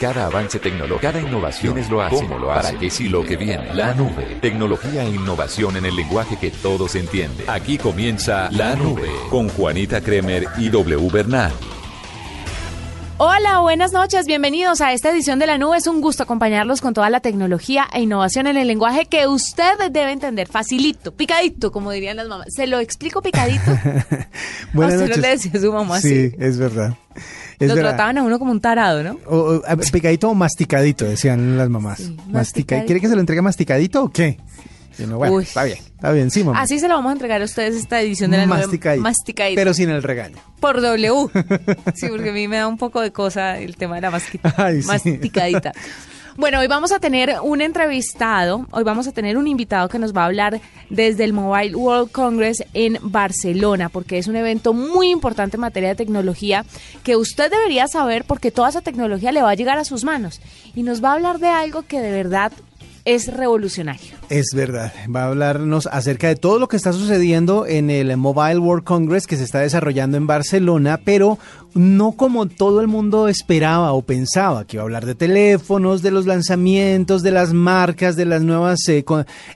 Cada avance tecnológico, cada innovación es lo hace, lo hace, para que si lo que viene, la nube, tecnología e innovación en el lenguaje que todos entienden. Aquí comienza La Nube con Juanita Kremer y W Bernal. Hola, buenas noches, bienvenidos a esta edición de La Nube. Es un gusto acompañarlos con toda la tecnología e innovación en el lenguaje que usted debe entender, facilito, picadito, como dirían las mamás. Se lo explico picadito. buenas a usted noches. no le decía su mamá Sí, así. es verdad. Es Lo verdad. trataban a uno como un tarado, ¿no? O- picadito o masticadito, decían las mamás. Sí, Mastica-. ¿Quiere que se lo entregue masticadito o qué? Y uno, bueno, Uy. está bien, está bien, sí, mamá. Así se lo vamos a entregar a ustedes esta edición de La Nube. masticadito. Masticadito. Pero sin el regaño. Por W. Sí, porque a mí me da un poco de cosa el tema de la masquita, Ay, sí. masticadita. Bueno, hoy vamos a tener un entrevistado, hoy vamos a tener un invitado que nos va a hablar desde el Mobile World Congress en Barcelona, porque es un evento muy importante en materia de tecnología que usted debería saber porque toda esa tecnología le va a llegar a sus manos y nos va a hablar de algo que de verdad es revolucionario. Es verdad. Va a hablarnos acerca de todo lo que está sucediendo en el Mobile World Congress que se está desarrollando en Barcelona, pero no como todo el mundo esperaba o pensaba, que iba a hablar de teléfonos, de los lanzamientos, de las marcas, de las nuevas eh,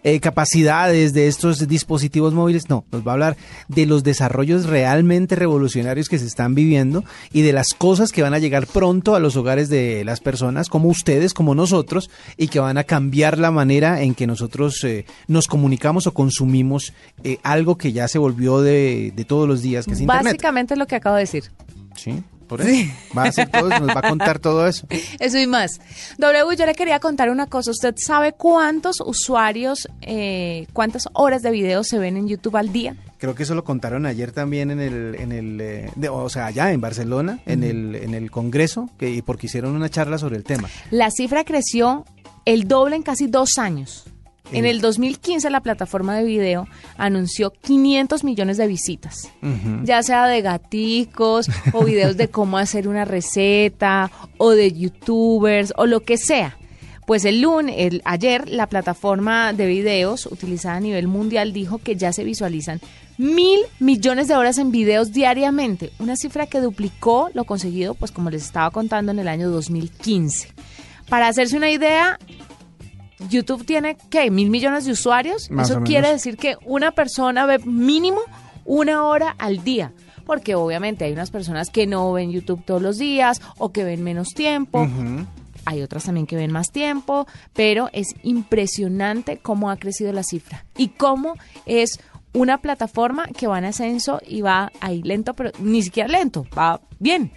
eh, capacidades de estos dispositivos móviles. No, nos va a hablar de los desarrollos realmente revolucionarios que se están viviendo y de las cosas que van a llegar pronto a los hogares de las personas, como ustedes, como nosotros, y que van a cambiar la manera en que nosotros eh, nos comunicamos o consumimos eh, algo que ya se volvió de, de todos los días, que es Internet. Básicamente lo que acabo de decir. Sí, por eso. Va a hacer todo, eso, nos va a contar todo eso. Eso y más. W, yo le quería contar una cosa. ¿Usted sabe cuántos usuarios, eh, cuántas horas de video se ven en YouTube al día? Creo que eso lo contaron ayer también en el, en el eh, de- o sea, allá en Barcelona, en el, en el Congreso, que, porque hicieron una charla sobre el tema. La cifra creció el doble en casi dos años. En Eh. el 2015 la plataforma de video anunció 500 millones de visitas, ya sea de gaticos o videos de cómo hacer una receta o de youtubers o lo que sea. Pues el lunes, el, ayer, la plataforma de videos utilizada a nivel mundial dijo que ya se visualizan mil millones de horas en videos diariamente, una cifra que duplicó lo conseguido, pues como les estaba contando, en el año 2015. Para hacerse una idea, YouTube tiene, ¿qué? ¿Mil millones de usuarios? Más Eso quiere decir que una persona ve mínimo una hora al día. Porque obviamente hay unas personas que no ven YouTube todos los días o que ven menos tiempo. Hay otras también que ven más tiempo, pero es impresionante cómo ha crecido la cifra y cómo es una plataforma que va en ascenso y va ahí lento, pero ni siquiera lento, va bien.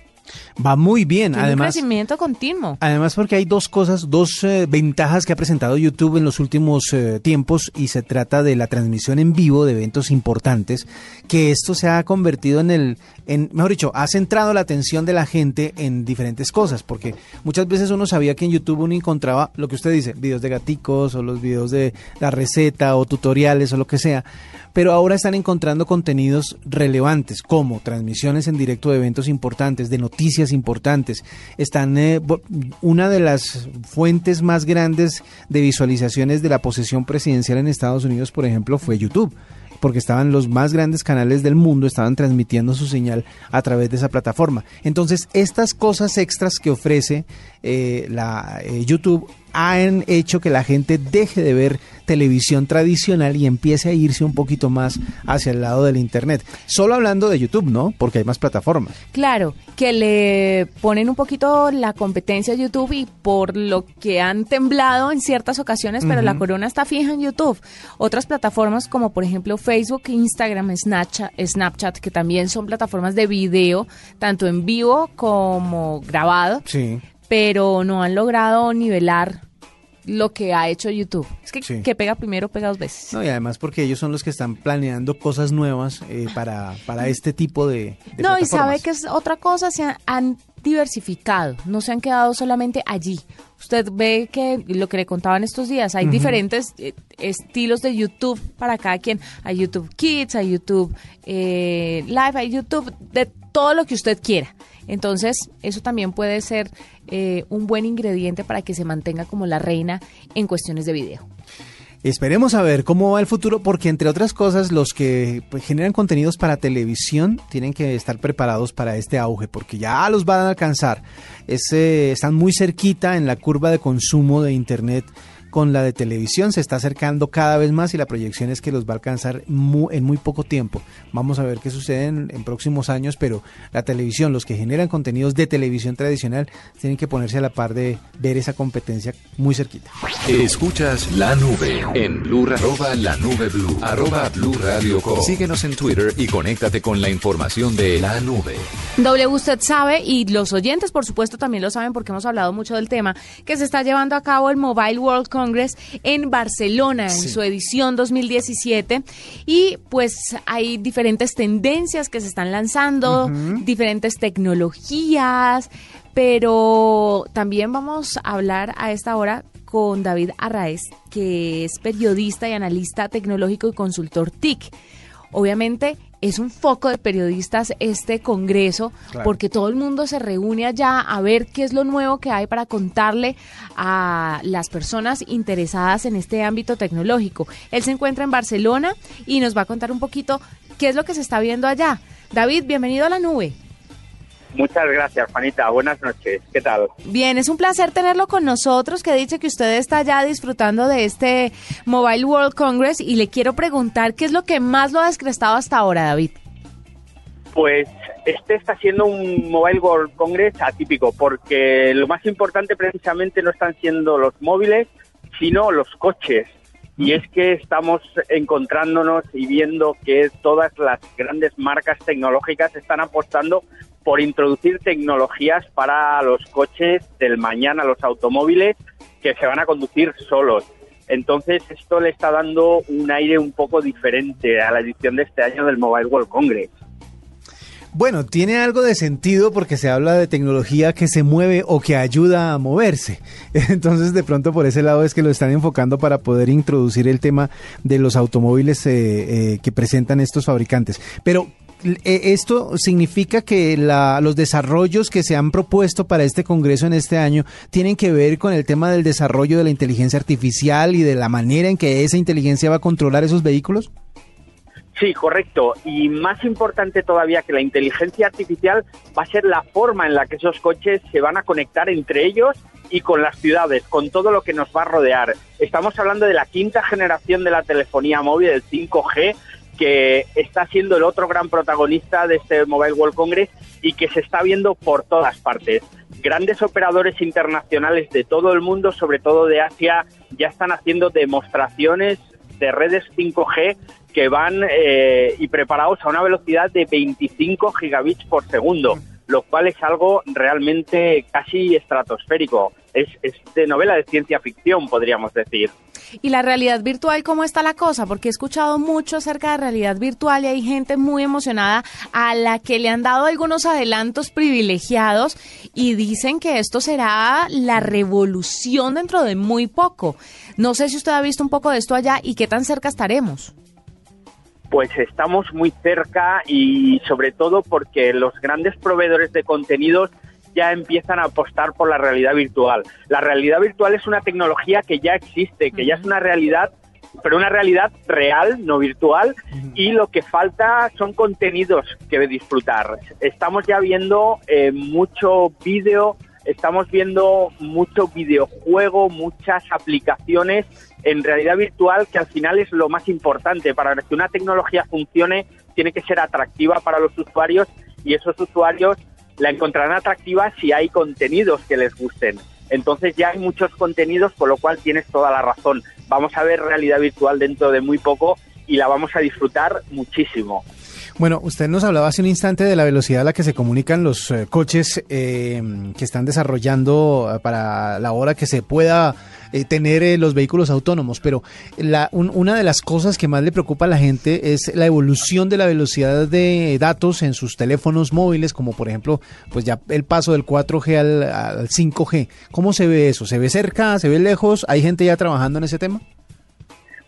Va muy bien, Tiene un además. crecimiento continuo. Además porque hay dos cosas, dos eh, ventajas que ha presentado YouTube en los últimos eh, tiempos y se trata de la transmisión en vivo de eventos importantes, que esto se ha convertido en el, en, mejor dicho, ha centrado la atención de la gente en diferentes cosas, porque muchas veces uno sabía que en YouTube uno encontraba lo que usted dice, videos de gaticos o los videos de la receta o tutoriales o lo que sea, pero ahora están encontrando contenidos relevantes como transmisiones en directo de eventos importantes, de noticias importantes. Están eh, una de las fuentes más grandes de visualizaciones de la posesión presidencial en Estados Unidos, por ejemplo, fue YouTube porque estaban los más grandes canales del mundo, estaban transmitiendo su señal a través de esa plataforma. Entonces, estas cosas extras que ofrece eh, la eh, YouTube han hecho que la gente deje de ver televisión tradicional y empiece a irse un poquito más hacia el lado del Internet. Solo hablando de YouTube, ¿no? Porque hay más plataformas. Claro, que le ponen un poquito la competencia a YouTube y por lo que han temblado en ciertas ocasiones, pero la corona está fija en YouTube. Otras plataformas como por ejemplo Facebook, Instagram, Snapchat, Snapchat que también son plataformas de video, tanto en vivo como grabado, Sí. Pero no han logrado nivelar lo que ha hecho YouTube. Es que Sí. que pega primero, pega dos veces. No, y además porque ellos son los que están planeando cosas nuevas eh, para, para este tipo de, de No, y sabe que es otra cosa, se han, han diversificado, no se han quedado solamente allí. Usted ve que lo que le contaban estos días, hay diferentes eh, estilos de YouTube para cada quien. Hay YouTube Kids, hay YouTube eh, Live, hay YouTube de todo lo que usted quiera. Entonces, eso también puede ser eh, un buen ingrediente para que se mantenga como la reina en cuestiones de video. Esperemos a ver cómo va el futuro, porque entre otras cosas, los que pues, generan contenidos para televisión tienen que estar preparados para este auge, porque ya los van a alcanzar. Están muy cerquita en la curva de consumo de Internet con la de televisión se está acercando cada vez más y la proyección es que los va a alcanzar en muy poco tiempo. Vamos a ver qué sucede en, próximos años, pero la televisión, los que generan contenidos de televisión tradicional, tienen que ponerse a la par de ver esa competencia muy cerquita. Escuchas la nube en Blue, arroba la nube Blue, arroba Blue Radio Síguenos en Twitter y conéctate con la información de la nube. W usted sabe, y los oyentes por supuesto también lo saben porque hemos hablado mucho del tema, que se está llevando a cabo el Mobile World Congress en Barcelona en su edición 2017 y pues hay diferentes tendencias que se están lanzando, diferentes tecnologías, pero también vamos a hablar a esta hora con David Arraez, que es periodista y analista tecnológico y consultor TIC. Obviamente es un foco de periodistas este congreso porque todo el mundo se reúne allá a ver qué es lo nuevo que hay para contarle a las personas interesadas en este ámbito tecnológico. Él se encuentra en Barcelona y nos va a contar un poquito qué es lo que se está viendo allá. David, bienvenido a la nube. Muchas gracias, Juanita. Buenas noches. ¿Qué tal? Bien, es un placer tenerlo con nosotros, que dicho que usted está ya disfrutando de este Mobile World Congress y le quiero preguntar qué es lo que más lo ha descrestado hasta ahora, David. Pues este está siendo un Mobile World Congress atípico, porque lo más importante precisamente no están siendo los móviles, sino los coches. Y es que estamos encontrándonos y viendo que todas las grandes marcas tecnológicas están apostando por introducir tecnologías para los coches del mañana, los automóviles que se van a conducir solos. Entonces esto le está dando un aire un poco diferente a la edición de este año del Mobile World Congress. Bueno, tiene algo de sentido porque se habla de tecnología que se mueve o que ayuda a moverse. Entonces, de pronto por ese lado es que lo están enfocando para poder introducir el tema de los automóviles eh, eh, que presentan estos fabricantes. Pero, esto significa que los desarrollos que se han propuesto para este Congreso en este año tienen que ver con el tema del desarrollo de la inteligencia artificial y de la manera en que esa inteligencia va a controlar esos vehículos. Sí, correcto. Y más importante todavía que la inteligencia artificial va a ser la forma en la que esos coches se van a conectar entre ellos y con las ciudades, con todo lo que nos va a rodear. Estamos hablando de la quinta generación de la telefonía móvil, el 5G, que está siendo el otro gran protagonista de este Mobile World Congress y que se está viendo por todas partes. Grandes operadores internacionales de todo el mundo, sobre todo de Asia, ya están haciendo demostraciones de redes 5G que van eh, y preparados a una velocidad de 25 gigabits por segundo, lo cual es algo realmente casi estratosférico. Es, es de novela de ciencia ficción, podríamos decir. ¿Y la realidad virtual cómo está la cosa? Porque he escuchado mucho acerca de realidad virtual y hay gente muy emocionada a la que le han dado algunos adelantos privilegiados y dicen que esto será la revolución dentro de muy poco. No sé si usted ha visto un poco de esto allá y qué tan cerca estaremos pues estamos muy cerca y sobre todo porque los grandes proveedores de contenidos ya empiezan a apostar por la realidad virtual. La realidad virtual es una tecnología que ya existe, que ya es una realidad, pero una realidad real, no virtual, y lo que falta son contenidos que disfrutar. Estamos ya viendo eh, mucho vídeo, estamos viendo mucho videojuego, muchas aplicaciones en realidad virtual, que al final es lo más importante. Para que una tecnología funcione, tiene que ser atractiva para los usuarios y esos usuarios la encontrarán atractiva si hay contenidos que les gusten. Entonces ya hay muchos contenidos, con lo cual tienes toda la razón. Vamos a ver realidad virtual dentro de muy poco y la vamos a disfrutar muchísimo. Bueno, usted nos hablaba hace un instante de la velocidad a la que se comunican los eh, coches eh, que están desarrollando eh, para la hora que se pueda eh, tener los vehículos autónomos, pero la, un- una de las cosas que más le preocupa a la gente es la evolución de la velocidad de datos en sus teléfonos móviles, como por ejemplo, pues ya el paso del 4G al, al 5G. ¿Cómo se ve eso? ¿Se ve cerca? ¿Se ve lejos? ¿Hay gente ya trabajando en ese tema?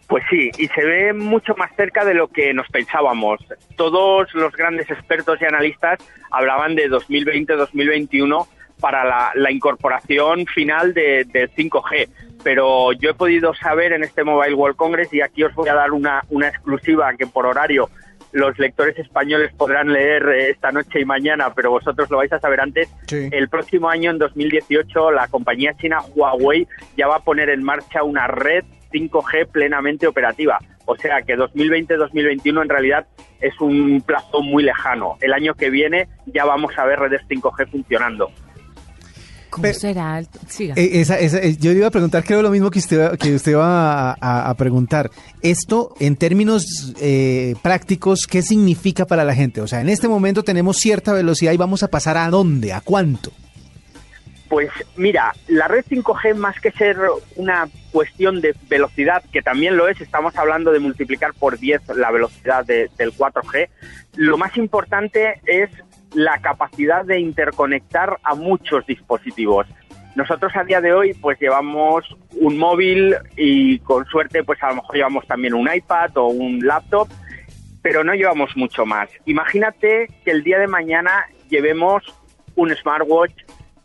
Pues sí, y se ve mucho más cerca de lo que nos pensábamos. Todos los grandes expertos y analistas hablaban de 2020-2021 para la, la incorporación final de- del 5G. Pero yo he podido saber en este Mobile World Congress, y aquí os voy a dar una, una exclusiva que por horario los lectores españoles podrán leer eh, esta noche y mañana, pero vosotros lo vais a saber antes. Sí. El próximo año, en 2018, la compañía china Huawei ya va a poner en marcha una red 5G plenamente operativa. O sea que 2020-2021 en realidad es un plazo muy lejano. El año que viene ya vamos a ver redes 5G funcionando. ¿Cómo Pero- será? Siga. Eh, esa- esa- eh, yo le iba a preguntar, creo lo mismo que usted, que usted va a, a- a preguntar. Esto, en términos eh, prácticos, ¿qué significa para la gente? O sea, en este momento tenemos cierta velocidad y vamos a pasar a dónde, a cuánto. Pues mira, la red 5G más que ser una cuestión de velocidad, que también lo es, estamos hablando de multiplicar por 10 la velocidad de- del 4G, lo más importante es la capacidad de interconectar a muchos dispositivos. Nosotros a día de hoy pues llevamos un móvil y con suerte pues a lo mejor llevamos también un iPad o un laptop, pero no llevamos mucho más. Imagínate que el día de mañana llevemos un smartwatch,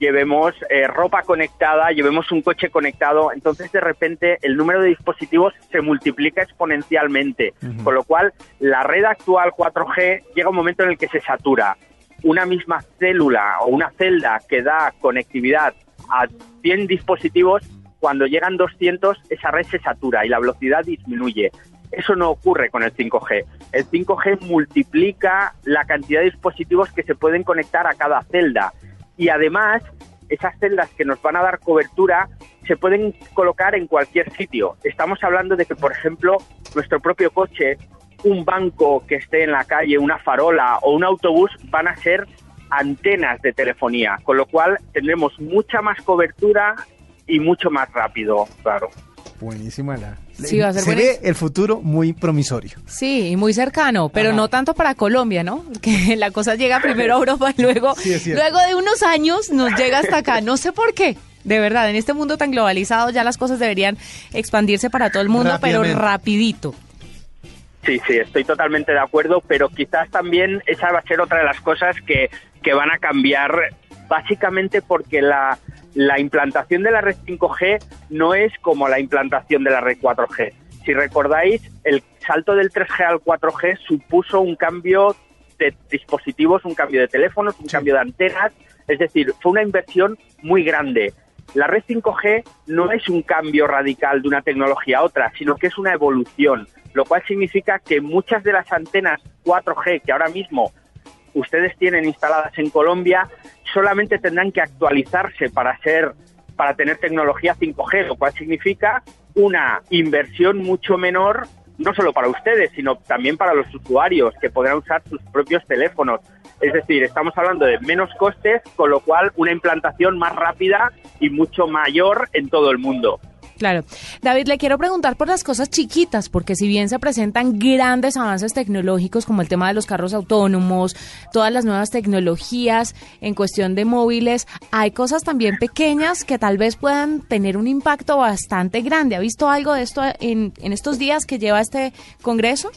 llevemos eh, ropa conectada, llevemos un coche conectado, entonces de repente el número de dispositivos se multiplica exponencialmente, con lo cual la red actual 4G llega un momento en el que se satura. Una misma célula o una celda que da conectividad a 100 dispositivos, cuando llegan 200 esa red se satura y la velocidad disminuye. Eso no ocurre con el 5G. El 5G multiplica la cantidad de dispositivos que se pueden conectar a cada celda y además esas celdas que nos van a dar cobertura se pueden colocar en cualquier sitio. Estamos hablando de que, por ejemplo, nuestro propio coche, un banco que esté en la calle, una farola o un autobús van a ser antenas de telefonía, con lo cual tendremos mucha más cobertura y mucho más rápido, claro. Buenísima la... Sí, va a ser Se buenísimo. ve el futuro muy promisorio. Sí, y muy cercano, pero no tanto para Colombia, ¿no? Que la cosa llega primero a Europa y luego, Sí, luego de unos años nos llega hasta acá. No sé por qué. De verdad, en este mundo tan globalizado ya las cosas deberían expandirse para todo el mundo, pero rapidito. Sí, sí, estoy totalmente de acuerdo, pero quizás también esa va a ser otra de las cosas que, que van a cambiar, básicamente porque la, la implantación de la red 5G no es como la implantación de la red 4G. Si recordáis, el salto del 3G al 4G supuso un cambio de dispositivos, un cambio de teléfonos, un cambio de antenas, es decir, fue una inversión muy grande. La red 5G no es un cambio radical de una tecnología a otra, sino que es una evolución, lo cual significa que muchas de las antenas 4G que ahora mismo ustedes tienen instaladas en Colombia solamente tendrán que actualizarse para ser para tener tecnología 5G, lo cual significa una inversión mucho menor no solo para ustedes, sino también para los usuarios que podrán usar sus propios teléfonos. Es decir, estamos hablando de menos costes, con lo cual una implantación más rápida y mucho mayor en todo el mundo. Claro. David, le quiero preguntar por las cosas chiquitas, porque si bien se presentan grandes avances tecnológicos como el tema de los carros autónomos, todas las nuevas tecnologías en cuestión de móviles, hay cosas también pequeñas que tal vez puedan tener un impacto bastante grande. ¿Ha visto algo de esto en, en estos días que lleva este Congreso?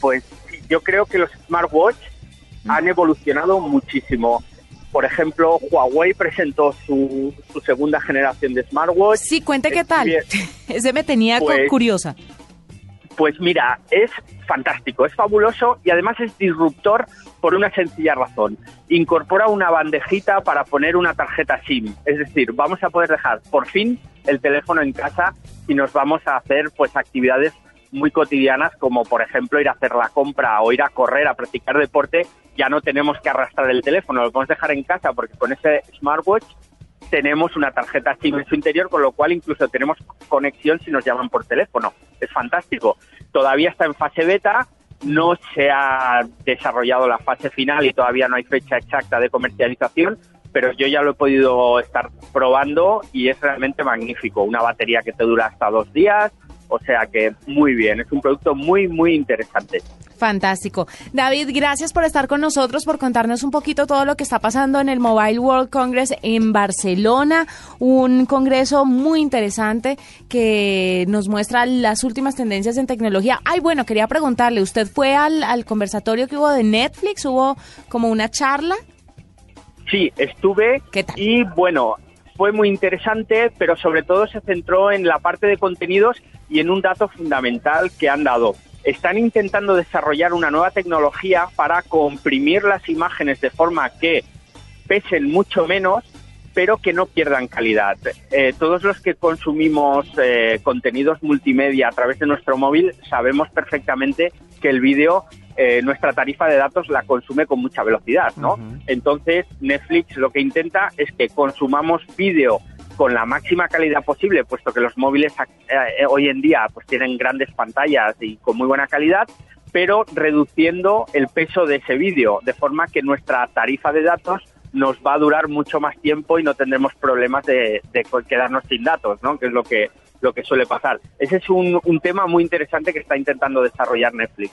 Pues yo creo que los smartwatch han evolucionado muchísimo. Por ejemplo, Huawei presentó su, su segunda generación de smartwatch. Sí, cuente qué tal. Ese me tenía Pues- curiosa. Pues mira, es fantástico, es fabuloso y además es disruptor por una sencilla razón. Incorpora una bandejita para poner una tarjeta SIM. Es decir, vamos a poder dejar por fin el teléfono en casa y nos vamos a hacer pues actividades muy cotidianas como por ejemplo ir a hacer la compra o ir a correr, a practicar deporte. Ya no tenemos que arrastrar el teléfono, lo podemos dejar en casa porque con ese smartwatch tenemos una tarjeta SIM en su interior, con lo cual incluso tenemos conexión si nos llaman por teléfono. Es fantástico. Todavía está en fase beta no se ha desarrollado la fase final y todavía no hay fecha exacta de comercialización, pero yo ya lo he podido estar probando y es realmente magnífico. Una batería que te dura hasta dos días, o sea que muy bien, es un producto muy, muy interesante. Fantástico. David, gracias por estar con nosotros, por contarnos un poquito todo lo que está pasando en el Mobile World Congress en Barcelona, un congreso muy interesante que nos muestra las últimas tendencias en tecnología. Ay, bueno, quería preguntarle, ¿usted fue al, al conversatorio que hubo de Netflix? ¿Hubo como una charla? Sí, estuve y bueno, fue muy interesante, pero sobre todo se centró en la parte de contenidos y en un dato fundamental que han dado. Están intentando desarrollar una nueva tecnología para comprimir las imágenes de forma que pesen mucho menos, pero que no pierdan calidad. Eh, todos los que consumimos eh, contenidos multimedia a través de nuestro móvil sabemos perfectamente que el vídeo eh, nuestra tarifa de datos la consume con mucha velocidad, ¿no? Entonces, Netflix lo que intenta es que consumamos vídeo con la máxima calidad posible, puesto que los móviles eh, hoy en día pues tienen grandes pantallas y con muy buena calidad, pero reduciendo el peso de ese vídeo, de forma que nuestra tarifa de datos nos va a durar mucho más tiempo y no tendremos problemas de, quedarnos sin datos, ¿no? Que es lo que lo que suele pasar. Ese es un, un tema muy interesante que está intentando desarrollar Netflix.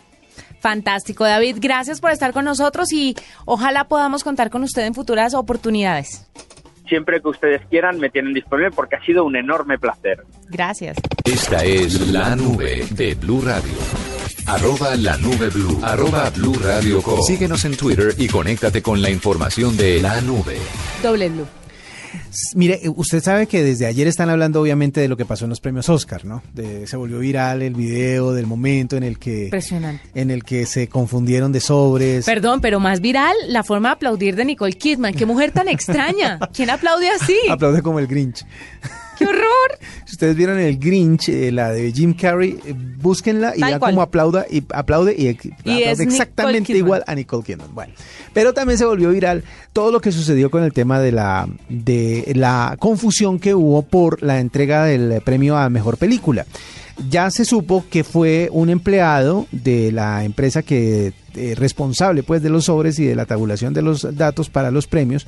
Fantástico, David. Gracias por estar con nosotros y ojalá podamos contar con usted en futuras oportunidades. Siempre que ustedes quieran, me tienen disponible porque ha sido un enorme placer. Gracias. Esta es la nube de Blue Radio. Arroba la nube blue. Arroba blue radio Síguenos en Twitter y conéctate con la información de la nube. Doble blue. Mire, usted sabe que desde ayer están hablando obviamente de lo que pasó en los premios Oscar, ¿no? se volvió viral el video del momento en el que en el que se confundieron de sobres. Perdón, pero más viral la forma de aplaudir de Nicole Kidman. Qué mujer tan extraña. ¿Quién aplaude así? Aplaude como el Grinch. ¡Qué horror! Si ustedes vieron el Grinch, eh, la de Jim Carrey, eh, búsquenla y ya como aplauda y aplaude y, aplaude exactamente igual a Nicole Kidman. Bueno, pero también se volvió viral todo lo que sucedió con el tema de la de la confusión que hubo por la entrega del premio a mejor película ya se supo que fue un empleado de la empresa que eh, responsable pues de los sobres y de la tabulación de los datos para los premios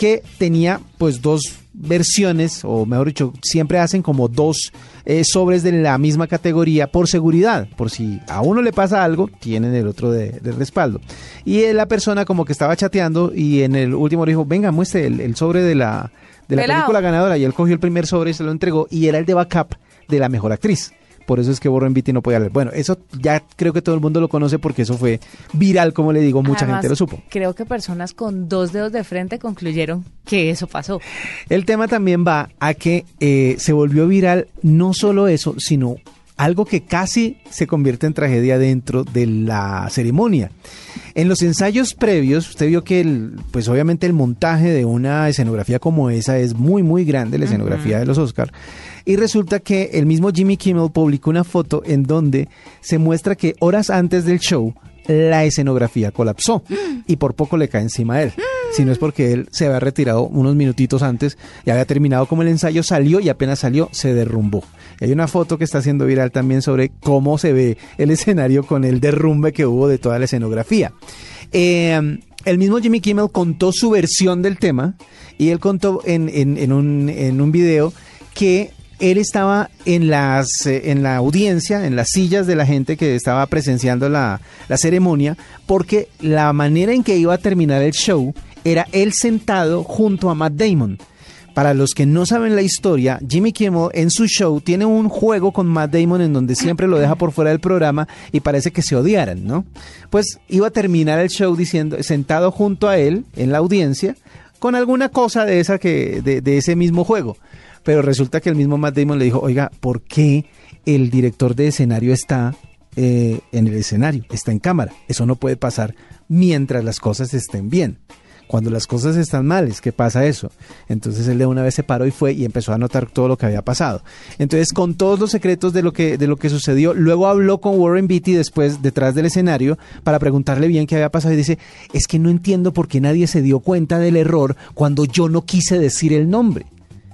que tenía pues dos versiones, o mejor dicho, siempre hacen como dos eh, sobres de la misma categoría por seguridad, por si a uno le pasa algo, tienen el otro de, respaldo. Y la persona como que estaba chateando y en el último dijo, venga, muestre el, sobre de la, de la película ganadora, y él cogió el primer sobre y se lo entregó, y era el de backup de la mejor actriz por eso es que Borro en Viti no podía leer. Bueno, eso ya creo que todo el mundo lo conoce porque eso fue viral, como le digo, mucha gente lo supo. Creo que personas con dos dedos de frente concluyeron que eso pasó. El tema también va a que eh, se volvió viral no solo eso, sino algo que casi se convierte en tragedia dentro de la ceremonia. En los ensayos previos, usted vio que, el, pues obviamente el montaje de una escenografía como esa es muy, muy grande, la escenografía de los Oscar. Y resulta que el mismo Jimmy Kimmel publicó una foto en donde se muestra que horas antes del show, la escenografía colapsó y por poco le cae encima a él. Si no es porque él se había retirado unos minutitos antes y había terminado como el ensayo, salió y apenas salió, se derrumbó. hay una foto que está haciendo viral también sobre cómo se ve el escenario con el derrumbe que hubo de toda la escenografía. Em, el mismo Jimmy Kimmel contó su versión del tema y él contó en, en, un, en un video que él estaba en, las, eh, en la audiencia, en las sillas de la gente que estaba presenciando la, la ceremonia, porque la manera en que iba a terminar el show era él sentado junto a Matt Damon. Para los que no saben la historia, Jimmy Kimmel en su show tiene un juego con Matt Damon en donde siempre lo deja por fuera del programa y parece que se odiaran, ¿no? Pues iba a terminar el show diciendo, sentado junto a él en la audiencia, con alguna cosa de esa que, de, de ese mismo juego. Pero resulta que el mismo Matt Damon le dijo, oiga, ¿por qué el director de escenario está eh, en el escenario, está en cámara? Eso no puede pasar mientras las cosas estén bien. Cuando las cosas están mal, es que pasa eso. Entonces él de una vez se paró y fue y empezó a notar todo lo que había pasado. Entonces, con todos los secretos de lo que, de lo que sucedió, luego habló con Warren Beatty después, detrás del escenario, para preguntarle bien qué había pasado. Y dice, es que no entiendo por qué nadie se dio cuenta del error cuando yo no quise decir el nombre.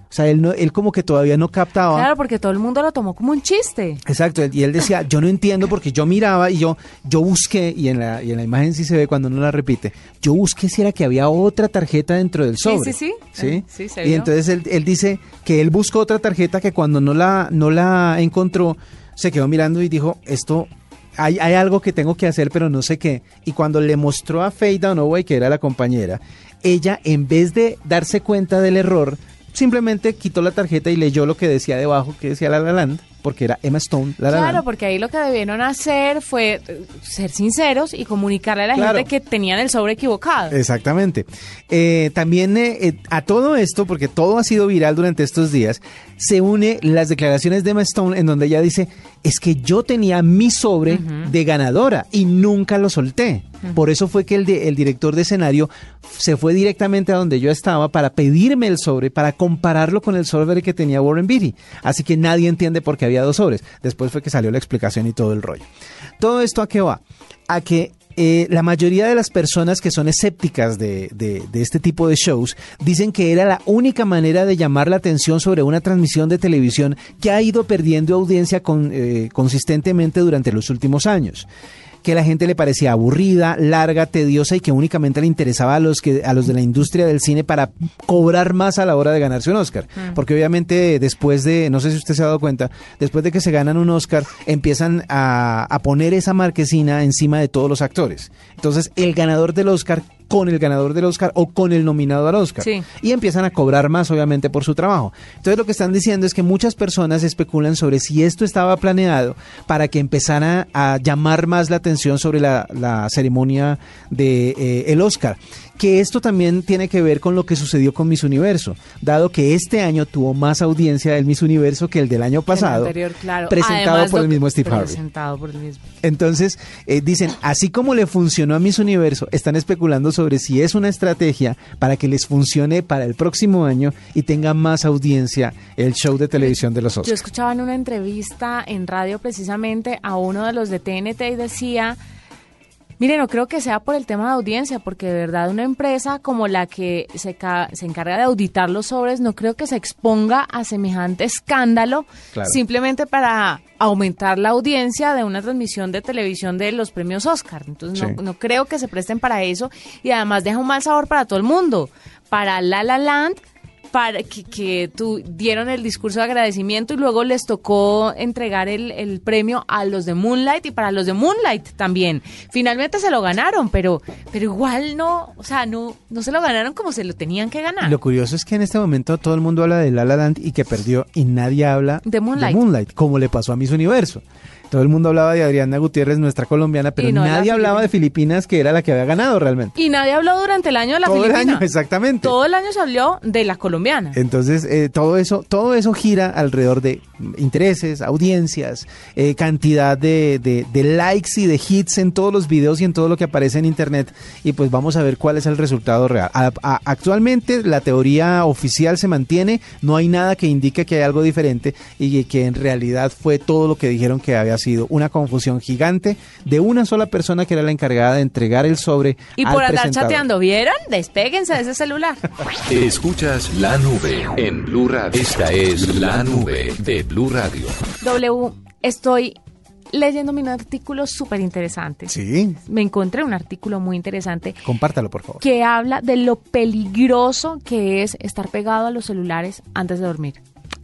O sea, él, no, él como que todavía no captaba. Claro, porque todo el mundo lo tomó como un chiste. Exacto, y él decía, yo no entiendo porque yo miraba y yo, yo busqué, y en, la, y en la imagen sí se ve cuando uno la repite, yo busqué si era que había otra tarjeta dentro del sobre. sí, sí. ¿Sí? Eh, sí, se y entonces él, él dice que él buscó otra tarjeta que cuando no la, no la encontró, se quedó mirando y dijo, esto... Hay, hay algo que tengo que hacer, pero no sé qué. Y cuando le mostró a Faye Dunaway, que era la compañera, ella, en vez de darse cuenta del error, simplemente quitó la tarjeta y leyó lo que decía debajo, que decía La La Land, porque era Emma Stone, La La Claro, Land. porque ahí lo que debieron hacer fue eh, ser sinceros y comunicarle a la Claro. gente que tenían el sobre equivocado. Exactamente. Eh, también eh, eh, a todo esto, porque todo ha sido viral durante estos días, se une las declaraciones de Emma Stone en donde ella dice, es que yo tenía mi sobre de ganadora y nunca lo solté. Por eso fue que el, de- el director de escenario se fue directamente a donde yo estaba para pedirme el sobre, para compararlo con el sobre que tenía Warren Beatty. Así que nadie entiende por qué había dos sobres. Después fue que salió la explicación y todo el rollo. ¿Todo esto a qué va? A que eh, la mayoría de las personas que son escépticas de, de- de este tipo de shows dicen que era la única manera de llamar la atención sobre una transmisión de televisión que ha ido perdiendo audiencia con- eh, consistentemente durante los últimos años que la gente le parecía aburrida, larga, tediosa y que únicamente le interesaba a los que a los de la industria del cine para cobrar más a la hora de ganarse un Oscar, porque obviamente después de, no sé si usted se ha dado cuenta, después de que se ganan un Oscar empiezan a, a poner esa marquesina encima de todos los actores. Entonces el ganador del Oscar con el ganador del Oscar o con el nominado al Oscar. Sí. Y empiezan a cobrar más, obviamente, por su trabajo. Entonces, lo que están diciendo es que muchas personas especulan sobre si esto estaba planeado para que empezara a llamar más la atención sobre la, la ceremonia de eh, el Oscar. Que esto también tiene que ver con lo que sucedió con Miss Universo, dado que este año tuvo más audiencia el Miss Universo que el del año El pasado, anterior, claro. presentado Además, por el mismo Steve Harvey. Por el mismo. Entonces, eh, dicen, así como le funcionó a Miss Universo, están especulando sobre si es una estrategia para que les funcione para el próximo año y tenga más audiencia el show de televisión de los Yo Oscars. escuchaba en una entrevista en radio precisamente a uno de los de TNT y decía, mire, no creo que sea por el tema de audiencia, porque de verdad una empresa como la que se, ca- se encarga de auditar los sobres, no creo que se exponga a semejante escándalo Claro. simplemente para aumentar la audiencia de una transmisión de televisión de los premios Oscar. Entonces Sí. no, no creo que se presten para eso y además deja un mal sabor para todo el mundo. Para La La Land, para que, que tu- dieron el discurso de agradecimiento y luego les tocó entregar el, el premio a los de Moonlight y para los de Moonlight también. Finalmente se lo ganaron, pero, pero igual no, o sea, no, no se lo ganaron como se lo tenían que ganar. Lo curioso es que en este momento todo el mundo habla de La La Land y que perdió y nadie habla De Moonlight. como le pasó a Miss Universo. Todo el mundo hablaba de Adriana Gutiérrez, nuestra colombiana, pero no nadie hablaba de Filipinas, que era la que había ganado realmente. Y nadie habló durante el año de la Todo el Filipina. año, exactamente. Todo el año se habló de la colombiana. Entonces, eh, todo eso, todo eso gira alrededor de intereses, audiencias, eh, cantidad de, de- de likes y de hits en todos los videos y en todo lo que aparece en internet. Y pues vamos a ver cuál es el resultado real. A- a- actualmente la teoría oficial se mantiene, no hay nada que indique que hay algo diferente y que en realidad fue todo lo que dijeron que había sido una confusión gigante de una sola persona que era la encargada de entregar el sobre. Y al por andar presentador. chateando, ¿vieron? Despéguense de ese celular. Escuchas la nube en Blue Radio. Esta es la nube de Blue Radio. W, estoy leyendo un artículo súper interesante. Sí, Me encontré un artículo muy interesante compártalo por favor. que habla de lo peligroso que es estar pegado a los celulares antes de dormir.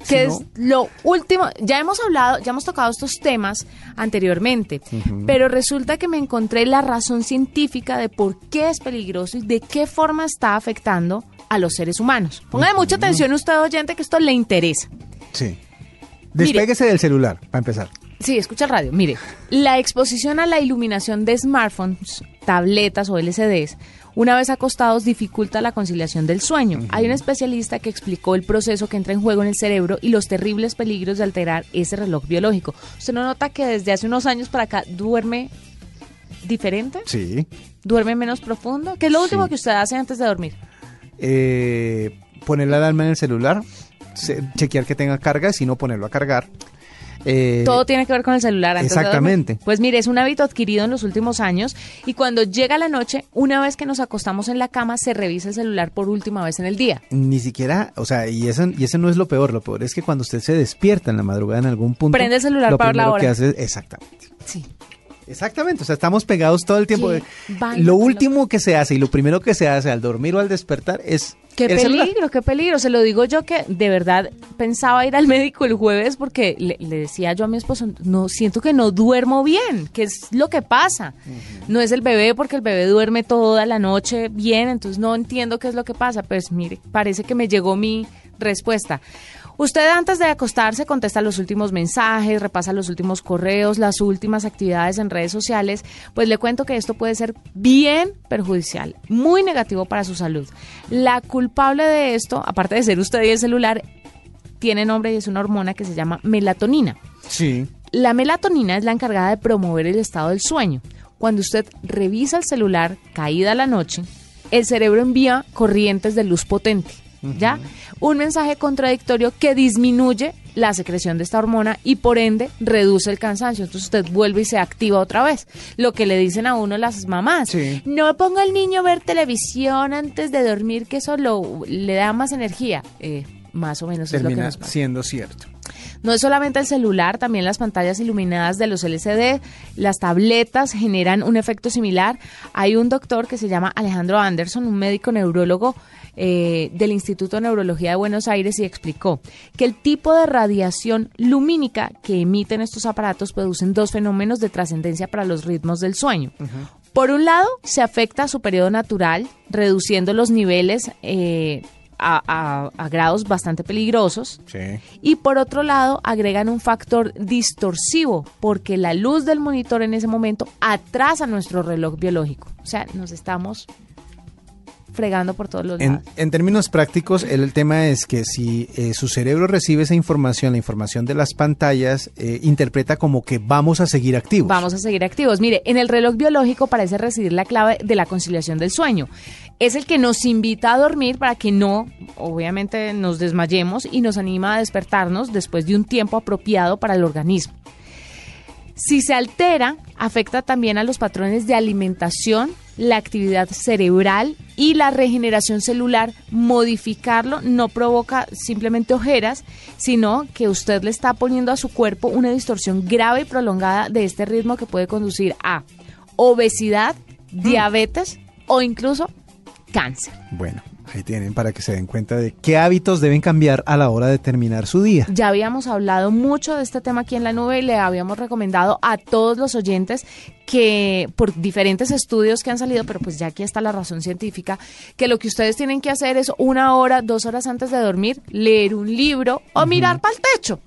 Que es lo último, ya hemos hablado, ya hemos tocado estos temas anteriormente, pero resulta que me encontré la razón científica de por qué es peligroso y de qué forma está afectando a los seres humanos. Póngale mucha atención usted oyente que esto le interesa. Sí. Despéguese del celular, para empezar. Sí, escucha el radio. Mire, la exposición a la iluminación de smartphones, tabletas o LCDs, una vez acostados, dificulta la conciliación del sueño. Hay un especialista que explicó el proceso que entra en juego en el cerebro y los terribles peligros de alterar ese reloj biológico. ¿Usted no nota que desde hace unos años para acá duerme diferente? Sí. ¿Duerme menos profundo? ¿Qué es lo último que usted hace antes de dormir? Eh, poner la alarma en el celular, se- chequear que tenga carga, si no ponerlo a cargar. Eh, Todo tiene que ver con el celular. antes. Exactamente. Pues mire, es un hábito adquirido en los últimos años y cuando llega la noche, una vez que nos acostamos en la cama, se revisa el celular por última vez en el día. Ni siquiera, o sea, y eso, y eso no es lo peor, lo peor es que cuando usted se despierta en la madrugada en algún punto... Prende el celular lo para la primero que hora. hace es- exactamente. Sí. Exactamente, o sea, estamos pegados todo el tiempo. Vaina Lo último que se hace y lo primero que se hace al dormir o al despertar es Qué celular. peligro, qué peligro. Se lo digo yo que de verdad pensaba ir al médico el jueves porque le, le decía yo a mi esposo, no siento que no duermo bien, que es lo que pasa. No es el bebé porque el bebé duerme toda la noche bien, entonces no entiendo qué es lo que pasa. Pues mire, parece que me llegó mi respuesta. Usted antes de acostarse contesta los últimos mensajes, repasa los últimos correos, las últimas actividades en redes sociales, pues le cuento que esto puede ser bien perjudicial, muy negativo para su salud. La culpable de esto, aparte de ser usted y el celular, tiene nombre y es una hormona que se llama melatonina. Sí. La melatonina es la encargada de promover el estado del sueño. Cuando usted revisa el celular caída la noche, el cerebro envía corrientes de luz potente, ¿ya? Un mensaje contradictorio que disminuye la secreción de esta hormona y por ende reduce el cansancio. Entonces usted vuelve y se activa otra vez. Lo que le dicen a uno las mamás. Sí. No ponga al niño a ver televisión antes de dormir, que eso lo- le da más energía. Eh, más o menos es lo que Termina nos siendo cierto. No es solamente el celular, también las pantallas iluminadas de los LCD, las tabletas generan un efecto similar. Hay un doctor que se llama Alejandro Anderson, un médico neurólogo eh, del Instituto de Neurología de Buenos Aires, y explicó que el tipo de radiación lumínica que emiten estos aparatos producen dos fenómenos de trascendencia para los ritmos del sueño. Por un lado, se afecta a su periodo natural, reduciendo los niveles eh, a, a- a grados bastante peligrosos. Sí. Y por otro lado, agregan un factor distorsivo, porque la luz del monitor en ese momento atrasa nuestro reloj biológico. O sea, nos estamos fregando por todos los lados. en términos prácticos, el, el tema es que si eh, su cerebro recibe esa información, la información de las pantallas, eh, interpreta como que vamos a seguir activos. Vamos a seguir activos. Mire, en el reloj biológico parece residir la clave de la conciliación del sueño. Es el que nos invita a dormir para que no, obviamente, nos desmayemos y nos anima a despertarnos después de un tiempo apropiado para el organismo. Si se altera, afecta también a los patrones de alimentación, la actividad cerebral y la regeneración celular. Modificarlo no provoca simplemente ojeras, sino que usted le está poniendo a su cuerpo una distorsión grave y prolongada de este ritmo que puede conducir a obesidad, diabetes o incluso cáncer. Bueno, ahí tienen para que se den cuenta de qué hábitos deben cambiar a la hora de terminar su día. Ya habíamos hablado mucho de este tema aquí en la nube y le habíamos recomendado a todos los oyentes que por diferentes estudios que han salido, pero pues ya aquí está la razón científica, que lo que ustedes tienen que hacer es una hora, dos horas antes de dormir, leer un libro o mirar para el techo.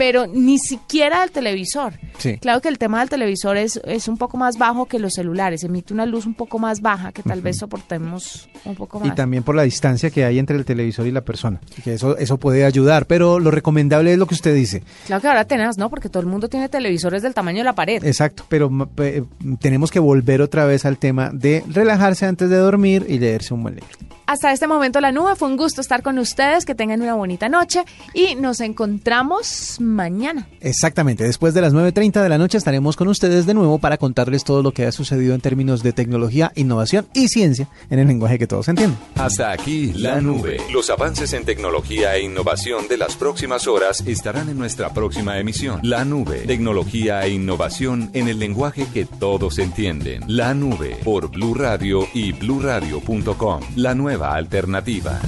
Pero ni siquiera el televisor. Sí. Claro que el tema del televisor es, es un poco más bajo que los celulares. Emite una luz un poco más baja que tal vez soportemos un poco más. Y también por la distancia que hay entre el televisor y la persona. Que eso, eso puede ayudar, pero lo recomendable es lo que usted dice. Claro que ahora tenés, ¿no? Porque todo el mundo tiene televisores del tamaño de la pared. Exacto, pero ma- pe- tenemos que volver otra vez al tema de relajarse antes de dormir y leerse un buen libro. Hasta este momento la nube, fue un gusto estar con ustedes, que tengan una bonita noche y nos encontramos mañana. Exactamente, después de las 9.30 de la noche estaremos con ustedes de nuevo para contarles todo lo que ha sucedido en términos de tecnología, innovación y ciencia en el lenguaje que todos entienden. Hasta aquí la nube. Los avances en tecnología e innovación de las próximas horas estarán en nuestra próxima emisión. La nube. Tecnología e innovación en el lenguaje que todos entienden. La nube por Blue Radio y bluradio.com. La nueva alternativa.